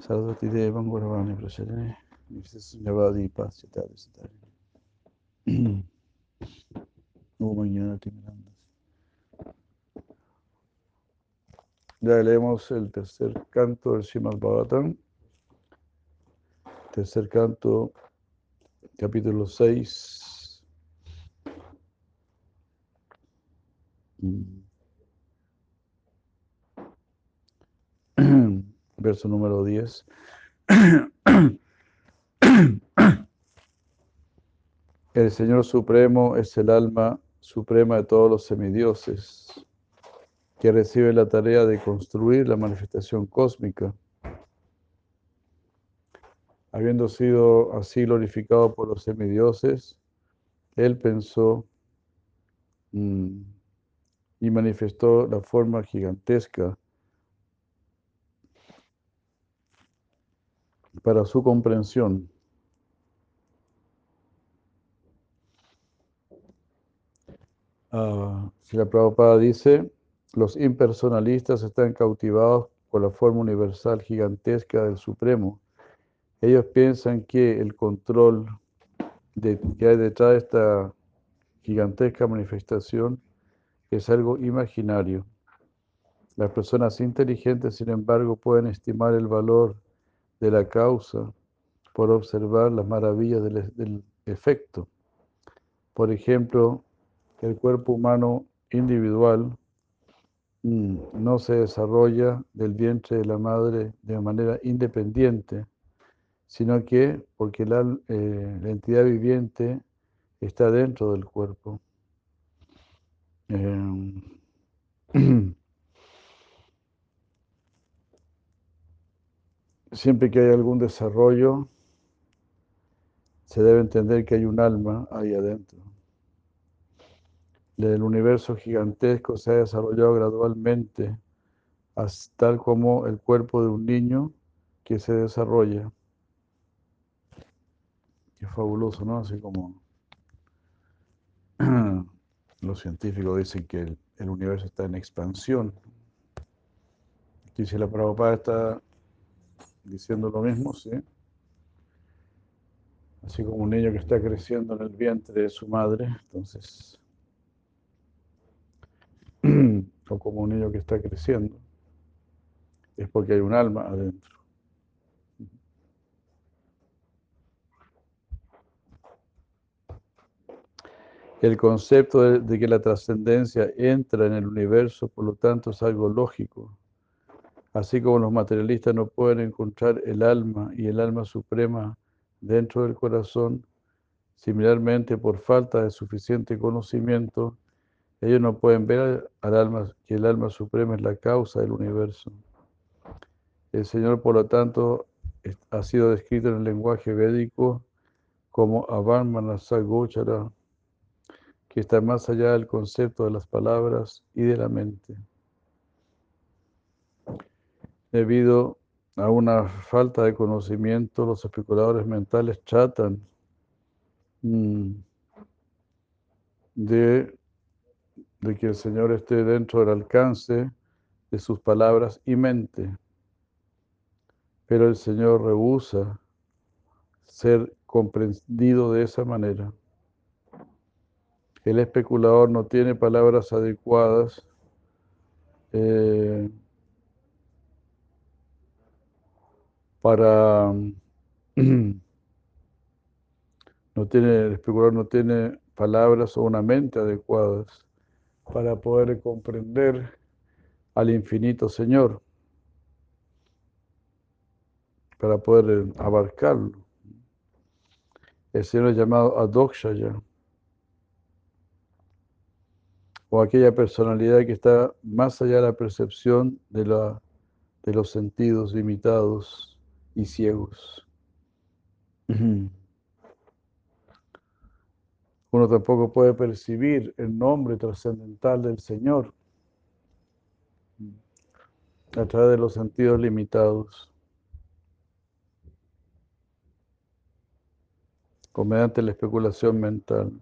Sarasvati Devam Gauravani Prasharine Nivadi Paschatari Satari Om Jnanati Miranda Ya leemos el tercer canto del Srimad Bhagavatam. Tercer canto, capítulo 6. Verso número 10. El Señor Supremo es el alma suprema de todos los semidioses, que recibe la tarea de construir la manifestación cósmica habiendo sido así glorificado por los semidioses, él pensó mmm, y manifestó la forma gigantesca para su comprensión. Uh, si la Prabhupada dice, los impersonalistas están cautivados por la forma universal gigantesca del Supremo ellos piensan que el control de, que hay detrás de esta gigantesca manifestación es algo imaginario. Las personas inteligentes, sin embargo, pueden estimar el valor de la causa por observar las maravillas del, efecto. Por ejemplo, el cuerpo humano individual mm, no se desarrolla del vientre de la madre de manera independiente, sino que porque la, eh, entidad viviente está dentro del cuerpo. Eh, siempre que hay algún desarrollo, se debe entender que hay un alma ahí adentro. El universo gigantesco se ha desarrollado gradualmente, tal como el cuerpo de un niño que se desarrolla. Qué fabuloso, ¿no? Así como los científicos dicen que el, el universo está en expansión. Aquí si la Prabhupada está diciendo lo mismo, ¿sí? Así como un niño que está creciendo en el vientre de su madre, entonces, o como un niño que está creciendo, es porque hay un alma adentro. El concepto de, que la trascendencia entra en el universo, por lo tanto, es algo lógico. Así como los materialistas no pueden encontrar el alma y el alma suprema dentro del corazón, similarmente por falta de suficiente conocimiento, ellos no pueden ver al alma, que el alma suprema es la causa del universo. El Señor, por lo tanto, ha sido descrito en el lenguaje védico como Avan Manasa Gochara, que está más allá del concepto de las palabras y de la mente. Debido a una falta de conocimiento, los especuladores mentales tratan de, de que el Señor esté dentro del alcance de sus palabras y mente. Pero el Señor rehúsa ser comprendido de esa manera. El especulador no tiene palabras adecuadas eh, para no tiene el especulador no tiene palabras o una mente adecuadas para poder comprender al infinito Señor, para poder abarcarlo. El Señor es llamado Adokshaya, o aquella personalidad que está más allá de la percepción de, la, de los sentidos limitados y ciegos. Uno tampoco puede percibir el nombre trascendental del Señor a través de los sentidos limitados. mediante la especulación mental.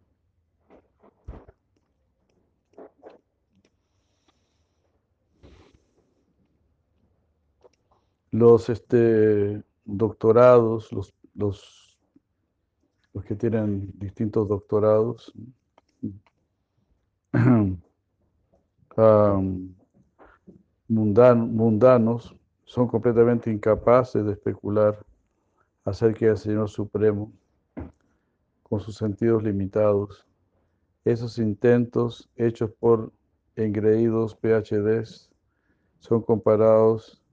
Los este, doctorados, los, los, los que tienen distintos doctorados, mundanos, son completamente incapaces de especular acerca del Señor Supremo con sus sentidos limitados. Esos intentos hechos por engreídos PhDs son comparados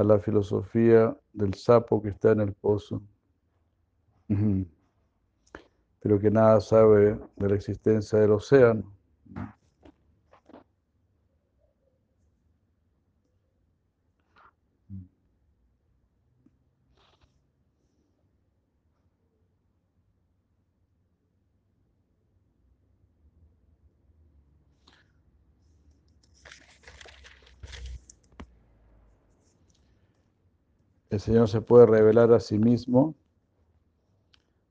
a la filosofía del sapo que está en el pozo, pero que nada sabe de la existencia del océano. El Señor se puede revelar a sí mismo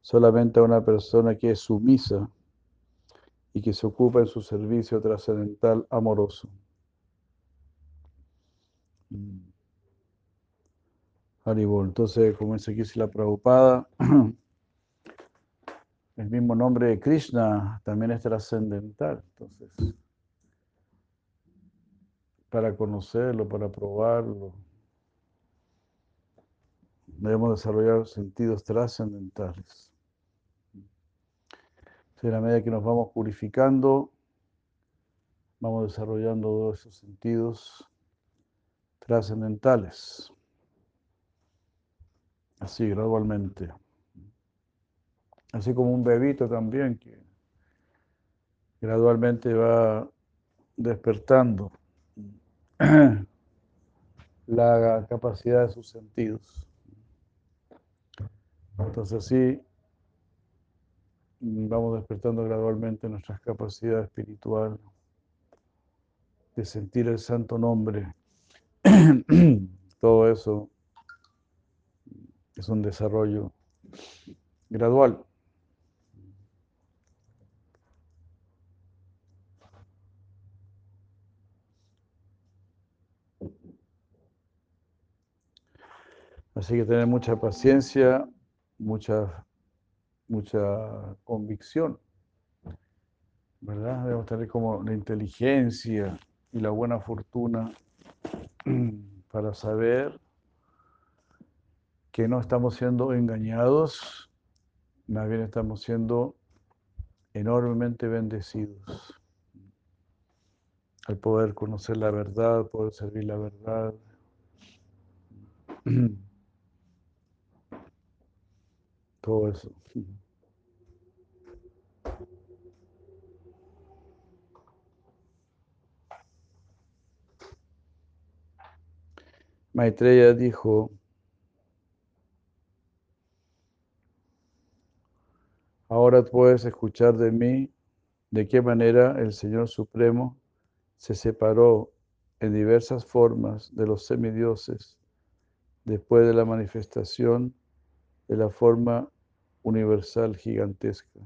solamente a una persona que es sumisa y que se ocupa en su servicio trascendental amoroso. Mm. Haribol. Entonces, como dice aquí la Prabhupada, el mismo nombre de Krishna también es trascendental. Entonces, para conocerlo, para probarlo, debemos desarrollar sentidos trascendentales. En la medida que nos vamos purificando, vamos desarrollando todos esos sentidos trascendentales. Así, gradualmente. Así como un bebito también que gradualmente va despertando la capacidad de sus sentidos. Entonces así vamos despertando gradualmente nuestras capacidades espiritual de sentir el santo nombre. Todo eso es un desarrollo gradual. Así que tener mucha paciencia mucha, mucha convicción, ¿verdad? Debemos tener como la inteligencia y la buena fortuna para saber que no estamos siendo engañados, más bien estamos siendo enormemente bendecidos al poder conocer la verdad, poder servir la verdad. todo eso. Maitreya dijo, ahora puedes escuchar de mí de qué manera el Señor Supremo se separó en diversas formas de los semidioses después de la manifestación de la forma universal gigantesca.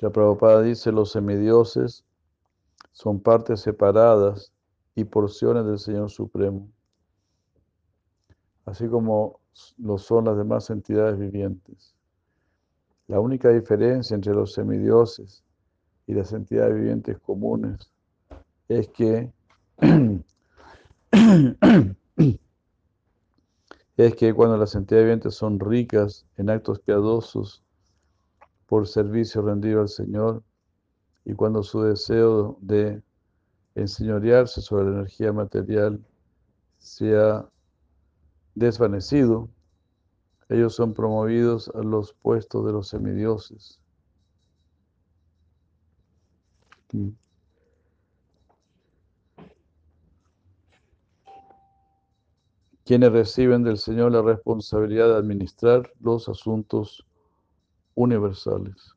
La Prabhupada dice los semidioses son partes separadas y porciones del Señor Supremo, así como lo son las demás entidades vivientes. La única diferencia entre los semidioses y las entidades vivientes comunes es que es que cuando las entidades vivientes son ricas en actos piadosos por servicio rendido al Señor y cuando su deseo de enseñorearse sobre la energía material se ha desvanecido, ellos son promovidos a los puestos de los semidioses. Quienes reciben del Señor la responsabilidad de administrar los asuntos universales.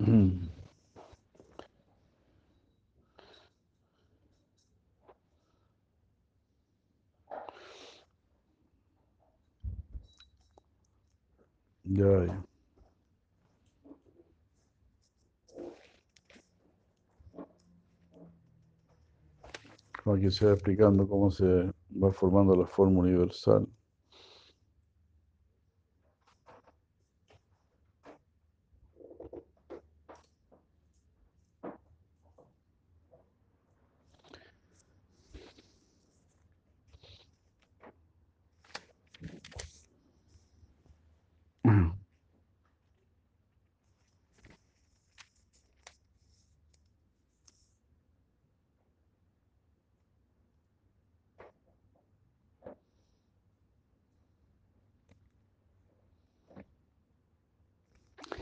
Mm. Ya. Aquí se va explicando cómo se va formando la forma universal.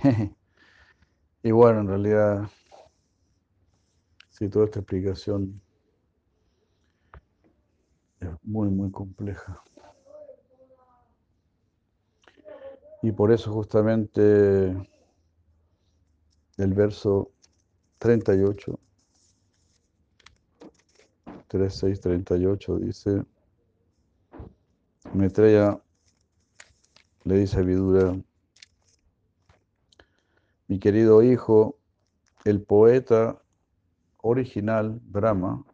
Y bueno, en realidad, sí, toda esta explicación es muy, muy compleja. Y por eso justamente el verso 38, 36, 38 dice, Maitreya le dice a Vidura, mi querido hijo, el poeta original, Brahma,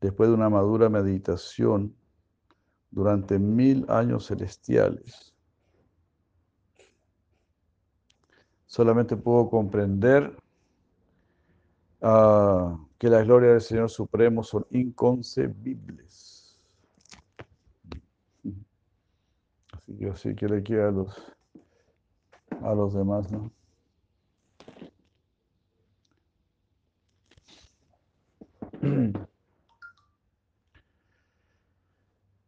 después de una madura meditación durante mil años celestiales, solamente pudo comprender ah, que las glorias del Señor Supremo son inconcebibles. Así que así que le queda a los a los demás, ¿no?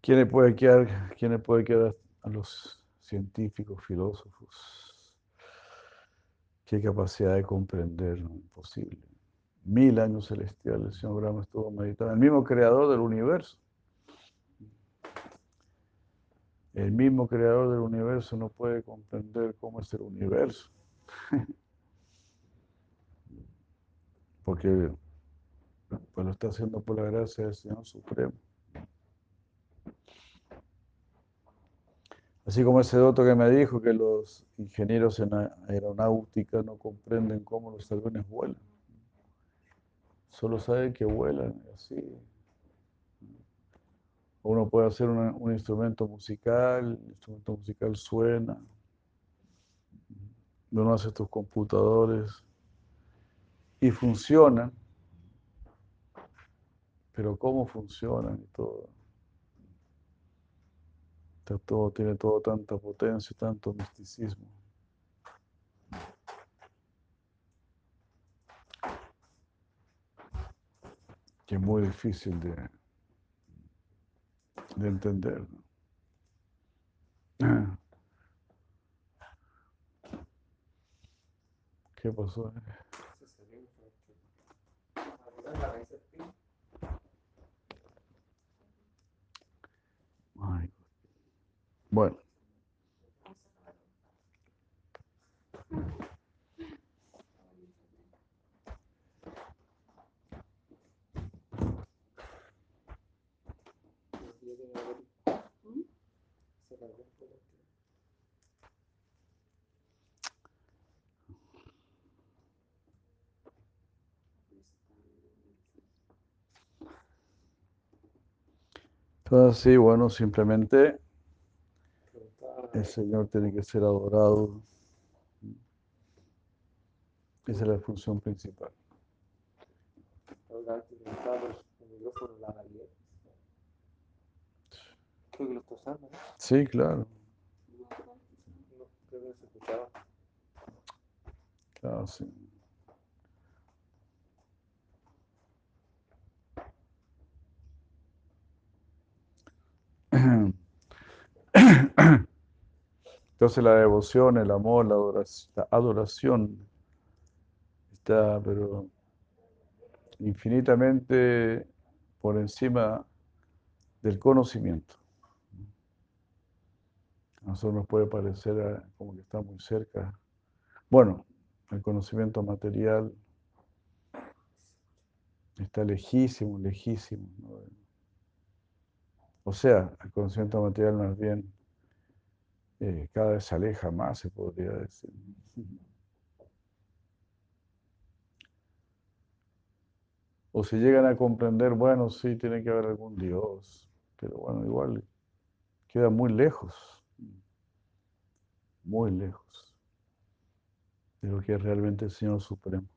¿Quién le puede quedar, quién le puede quedar a los científicos, filósofos? Qué capacidad de comprender, ¿no? imposible. Mil años celestiales, el señor Brahma estuvo meditando, el mismo creador del universo. El mismo creador del universo no puede comprender cómo es el universo. Porque pues, lo está haciendo por la gracia del Señor Supremo. Así como ese doto que me dijo que los ingenieros en aeronáutica no comprenden cómo los aviones vuelan. Solo saben que vuelan así. Uno puede hacer un instrumento musical, el instrumento musical suena. Uno hace estos computadores y funcionan. Pero cómo funcionan y todo. todo tiene todo tanta potencia, tanto misticismo. Que es muy difícil de, de entender. ¿Qué pasó? Bueno. Entonces, sí, bueno, simplemente el Señor tiene que ser adorado. Esa es la función principal. Sí, claro. Claro, sí. Entonces la devoción, el amor, la adoración, la adoración está, pero infinitamente por encima del conocimiento. A nosotros nos puede parecer ah, como que está muy cerca. Bueno, el conocimiento material está lejísimo, lejísimo. O sea, el conocimiento material más bien eh, cada vez se aleja más, se podría decir. O si llegan a comprender, bueno, sí, tiene que haber algún Dios, pero bueno, igual queda muy lejos, muy lejos de lo que es realmente el Señor Supremo.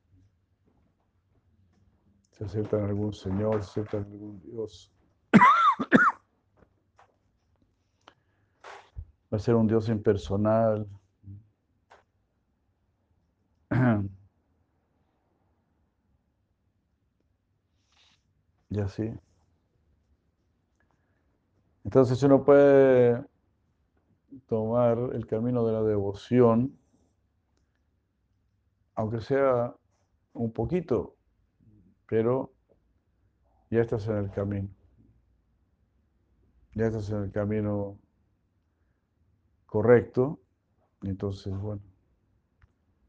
Se aceptan algún Señor, se aceptan algún Dios. Va a ser un Dios impersonal. Y así. Entonces uno puede tomar el camino de la devoción, aunque sea un poquito, pero ya estás en el camino. Ya estás en el camino correcto, entonces, bueno,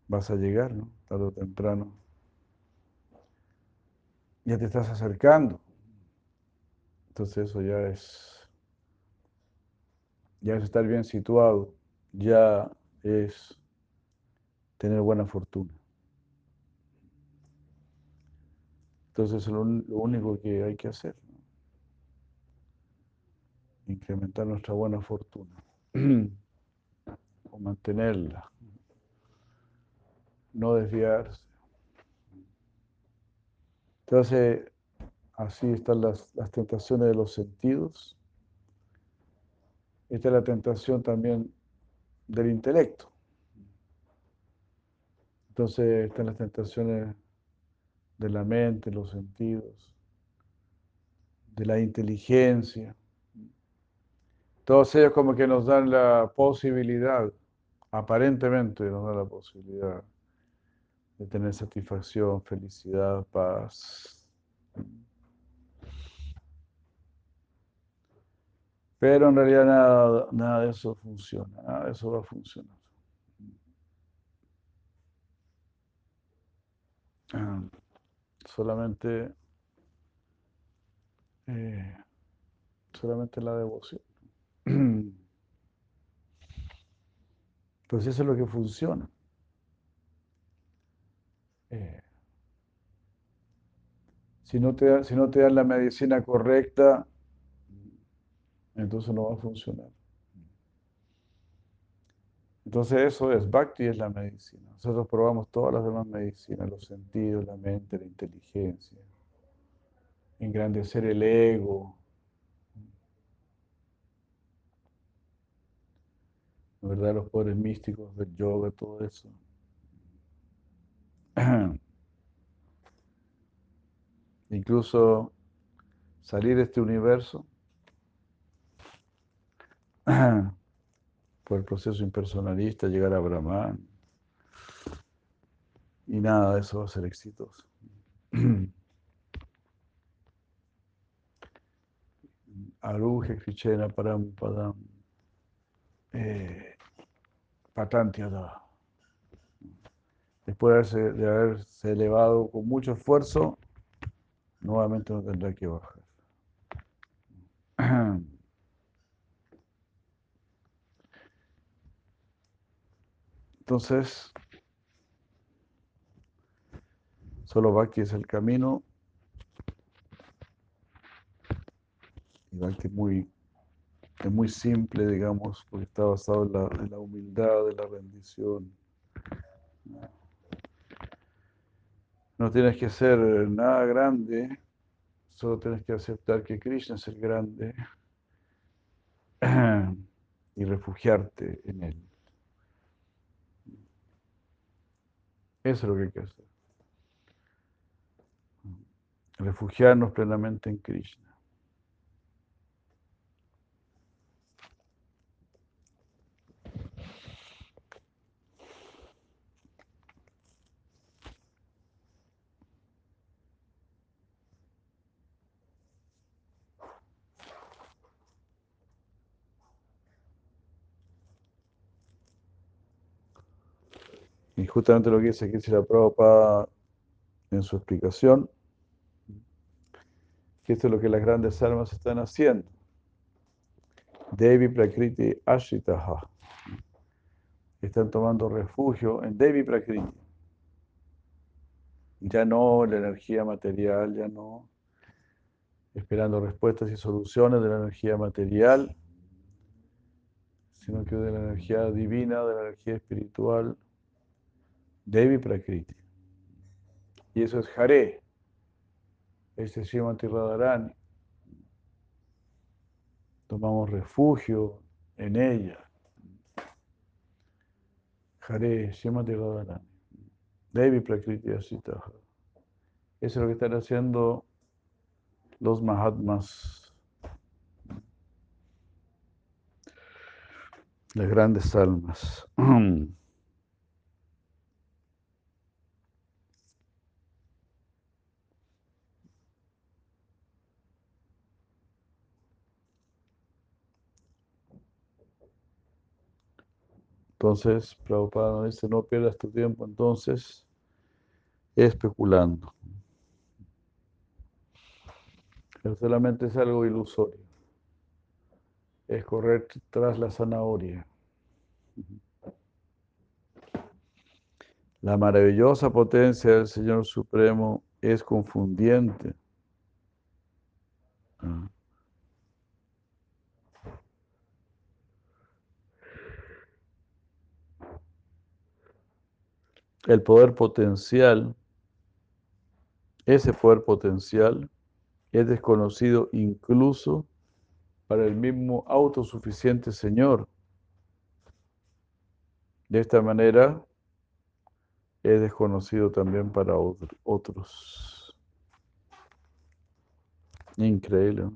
vas a llegar, ¿no? Tarde o temprano ya te estás acercando. Entonces eso ya es, ya es estar bien situado, ya es tener buena fortuna. Entonces es lo, único que hay que hacer, incrementar nuestra buena fortuna mantenerla, no desviarse. Entonces, así están las, tentaciones de los sentidos. Esta es la tentación también del intelecto. Entonces están las tentaciones de la mente, los sentidos, de la inteligencia. Todos ellos como que nos dan la posibilidad, aparentemente nos dan la posibilidad de tener satisfacción, felicidad, paz. Pero en realidad nada, nada de eso funciona, nada de eso va a funcionar. Ah, solamente, eh, solamente la devoción. Pues eso es lo que funciona. Eh, si, no te, si no te dan la medicina correcta, entonces no va a funcionar. Entonces eso es, Bhakti es la medicina. Nosotros probamos todas las demás medicinas, los sentidos, la mente, la inteligencia, engrandecer el ego. Verdad, los poderes místicos del yoga, todo eso. Incluso salir de este universo por el proceso impersonalista, llegar a Brahman. Y nada eso va a ser exitoso. Aruge, Krichena, Param, Padam, eh, Patantiada después de haberse, elevado con mucho esfuerzo, nuevamente no tendrá que bajar. Entonces, solo Bhakti es el camino. Y Bhakti muy, es muy simple, digamos, porque está basado en la, humildad, en la rendición. No tienes que ser nada grande, solo tienes que aceptar que Krishna es el grande y refugiarte en él. Eso es lo que hay que hacer. Refugiarnos plenamente en Krishna. Y justamente lo que dice aquí la Prabhupada en su explicación, que esto es lo que las grandes almas están haciendo. Devi Prakriti Ashritaha. Están tomando refugio en Devi Prakriti. Ya no la energía material, ya no esperando respuestas y soluciones de la energía material, sino que de la energía divina, de la energía espiritual, Devi Prakriti. Y eso es Hare, este Srimati Radharani. Tomamos refugio en ella. Hare Srimati Radharani. Devi Prakriti Asita. Eso es lo que están haciendo los Mahatmas. Las grandes almas. Entonces, Prabhupada dice, no pierdas tu tiempo entonces especulando. Pero solamente es algo ilusorio. Es correr tras la zanahoria. La maravillosa potencia del Señor Supremo es confundiente. Ah. El poder potencial, ese poder potencial es desconocido incluso para el mismo autosuficiente Señor. De esta manera es desconocido también para otros. Increíble.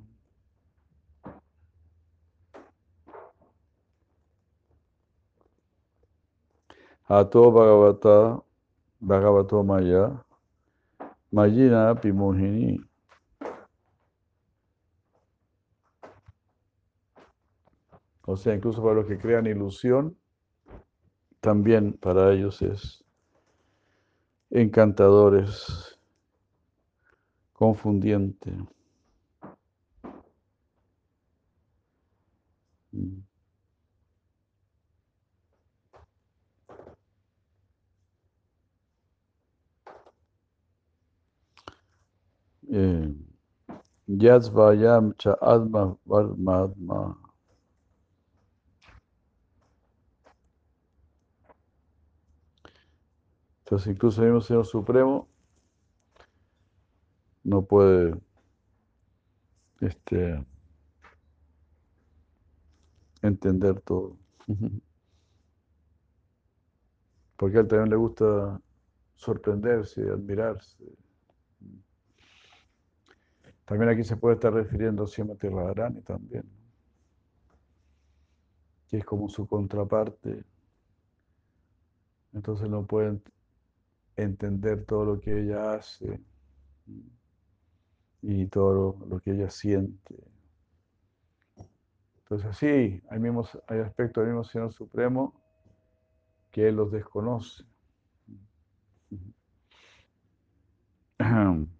Ato Bhagavata Bhagavato Maya Mayina Pimohini. O sea, incluso para los que crean ilusión, también para ellos es encantadores, confundiente. Mm. Eh, Yadvayam cha adma varmadma. Entonces incluso el mismo Señor Supremo no puede este, entender todo. Porque a él también le gusta sorprenderse, admirarse. También aquí se puede estar refiriendo a Srimati Radharani también, que es como su contraparte. Entonces no pueden entender todo lo que ella hace y todo lo, que ella siente. Entonces sí, hay, mismos, hay aspectos del mismo Señor Supremo que Él los desconoce.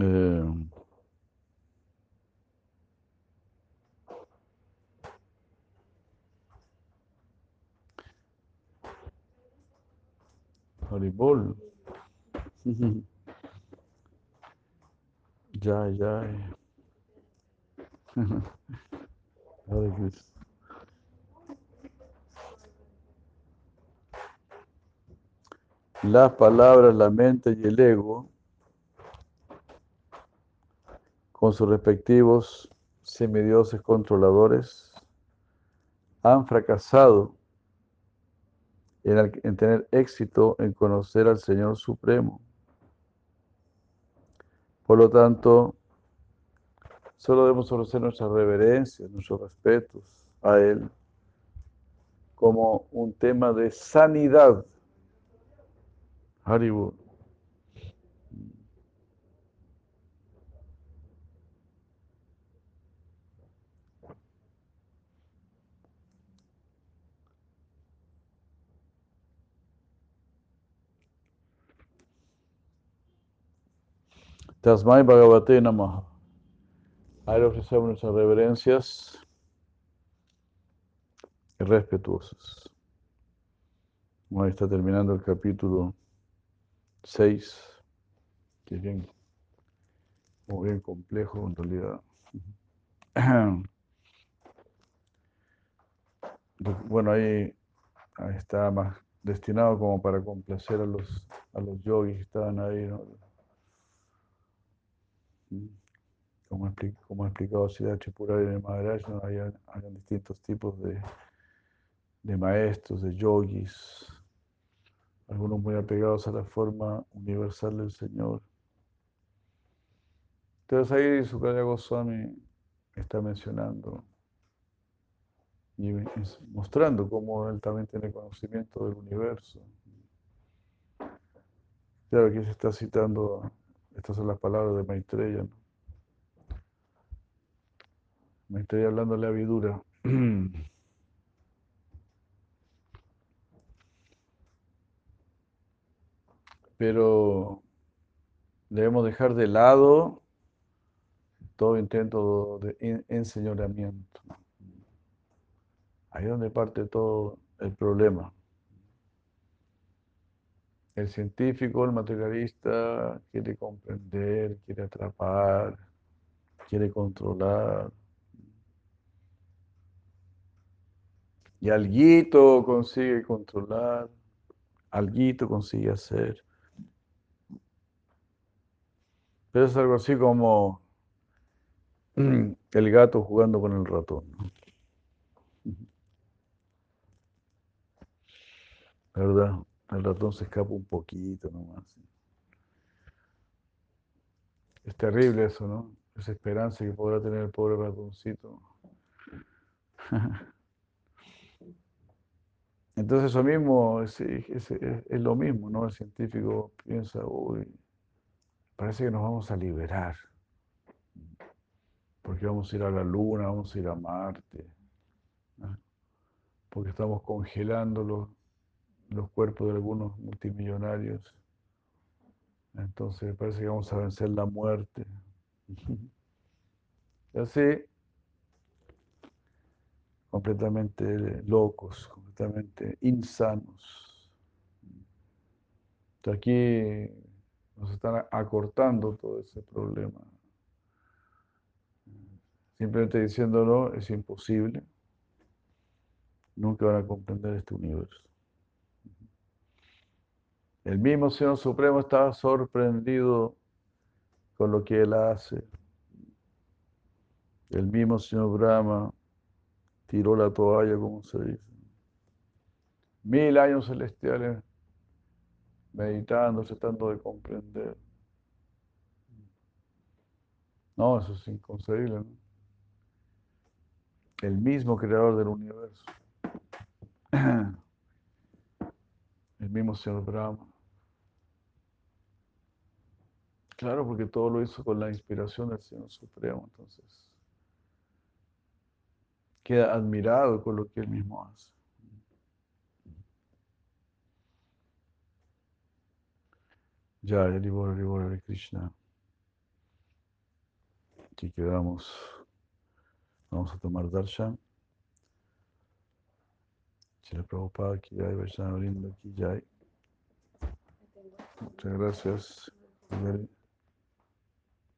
Eh, Haribol. ya, ya. Las palabras, la mente y el ego con sus respectivos semidioses controladores, han fracasado en, tener éxito en conocer al Señor Supremo. Por lo tanto, solo debemos ofrecer nuestras reverencias, nuestros respetos a Él como un tema de sanidad. Tasmai Bhagavate Namaha. Ahí le ofrecemos nuestras reverencias respetuosas. Ahí está terminando el capítulo 6, que es bien, muy bien complejo en realidad. Bueno, ahí, está más destinado como para complacer a los, a los yogis que estaban ahí. Como, ha explicado Siddhartha Chipurari en el Maharaj, ¿no? hay, distintos tipos de, maestros, de yogis, algunos muy apegados a la forma universal del Señor. Entonces ahí Sukanya Goswami está mencionando y mostrando cómo él también tiene conocimiento del universo. Claro, aquí se está citando, estas son las palabras de Maitreya. ¿no? Maitreya hablándole a Vidura. Pero debemos dejar de lado todo intento de enseñoramiento. Ahí es donde parte todo el problema. El científico, el materialista, quiere comprender, quiere atrapar, quiere controlar. Y alguito consigue controlar, alguito consigue hacer. Pero es algo así como el gato jugando con el ratón. ¿verdad? El ratón se escapa un poquito nomás. Es terrible eso, ¿no? Esa esperanza que podrá tener el pobre ratoncito. Entonces eso mismo es, es, lo mismo, ¿no? El científico piensa, uy, parece que nos vamos a liberar, porque vamos a ir a la luna, vamos a ir a Marte, porque estamos congelándolo los cuerpos de algunos multimillonarios. Entonces parece que vamos a vencer la muerte. Y así, completamente locos, completamente insanos. Aquí nos están acortando todo ese problema. Simplemente diciéndolo es imposible. Nunca van a comprender este universo. El mismo Señor Supremo estaba sorprendido con lo que Él hace. El mismo Señor Brahma tiró la toalla, como se dice. Mil años celestiales meditando, tratando de comprender. No, eso es inconcebible. ¿no? El mismo creador del universo. El mismo Señor Brahma. Claro, porque todo lo hizo con la inspiración del Señor Supremo, entonces queda admirado con lo que él mismo hace. Ya, el Krishna. Aquí quedamos. Vamos a tomar darshan. Chile Prabhupada, aquí hay Vaishnava aquí ya hay. Muchas gracias.